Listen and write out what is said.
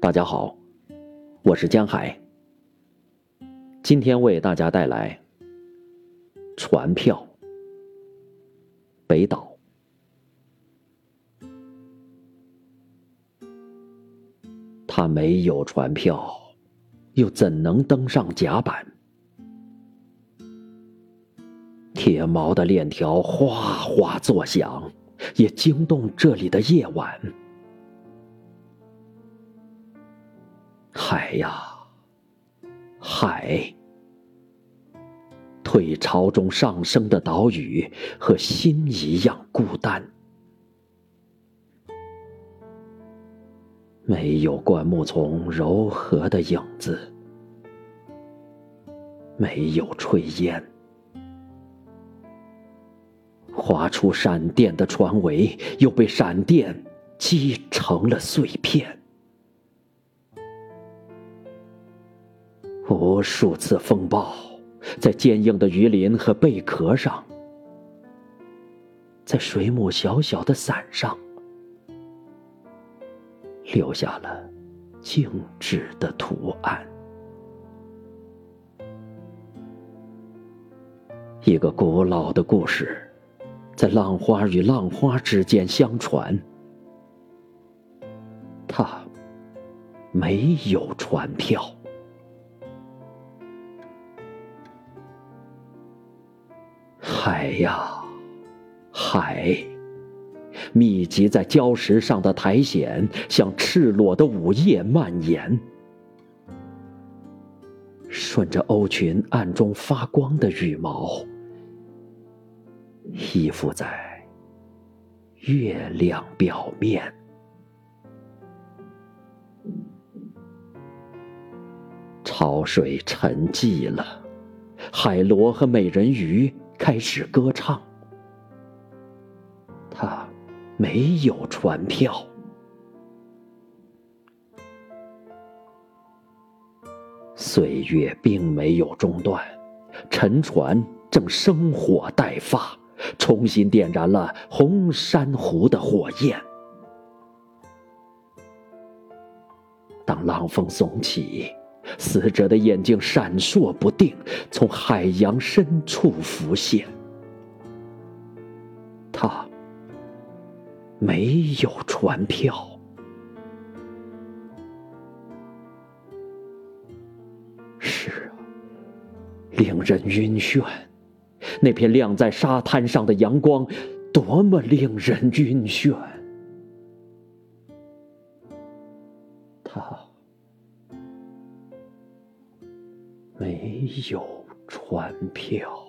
大家好，我是江海。今天为大家带来船票。北岛，他没有船票，又怎能登上甲板？铁锚的链条哗哗作响，也惊动这里的夜晚。海呀，海！退潮中上升的岛屿，和心一样孤单。没有灌木丛柔和的影子，没有炊烟，划出闪电的船尾，又被闪电击成了碎片。无数次风暴，在坚硬的鱼鳞和贝壳上，在水母小小的伞上，留下了静止的图案。一个古老的故事，在浪花与浪花之间相传。它没有船票。海呀，海！密集在礁石上的苔藓，像赤裸的午夜蔓延，顺着鸥群暗中发光的羽毛，依附在月亮表面。潮水沉寂了，海螺和美人鱼。开始歌唱，他没有船票。岁月并没有中断，沉船正生火待发，重新点燃了红珊瑚的火焰。当浪峰耸起。死者的眼睛闪烁不定，从海洋深处浮现。他没有船票，是啊，令人晕眩。那片亮在沙滩上的阳光，多么令人晕眩。他。有船票。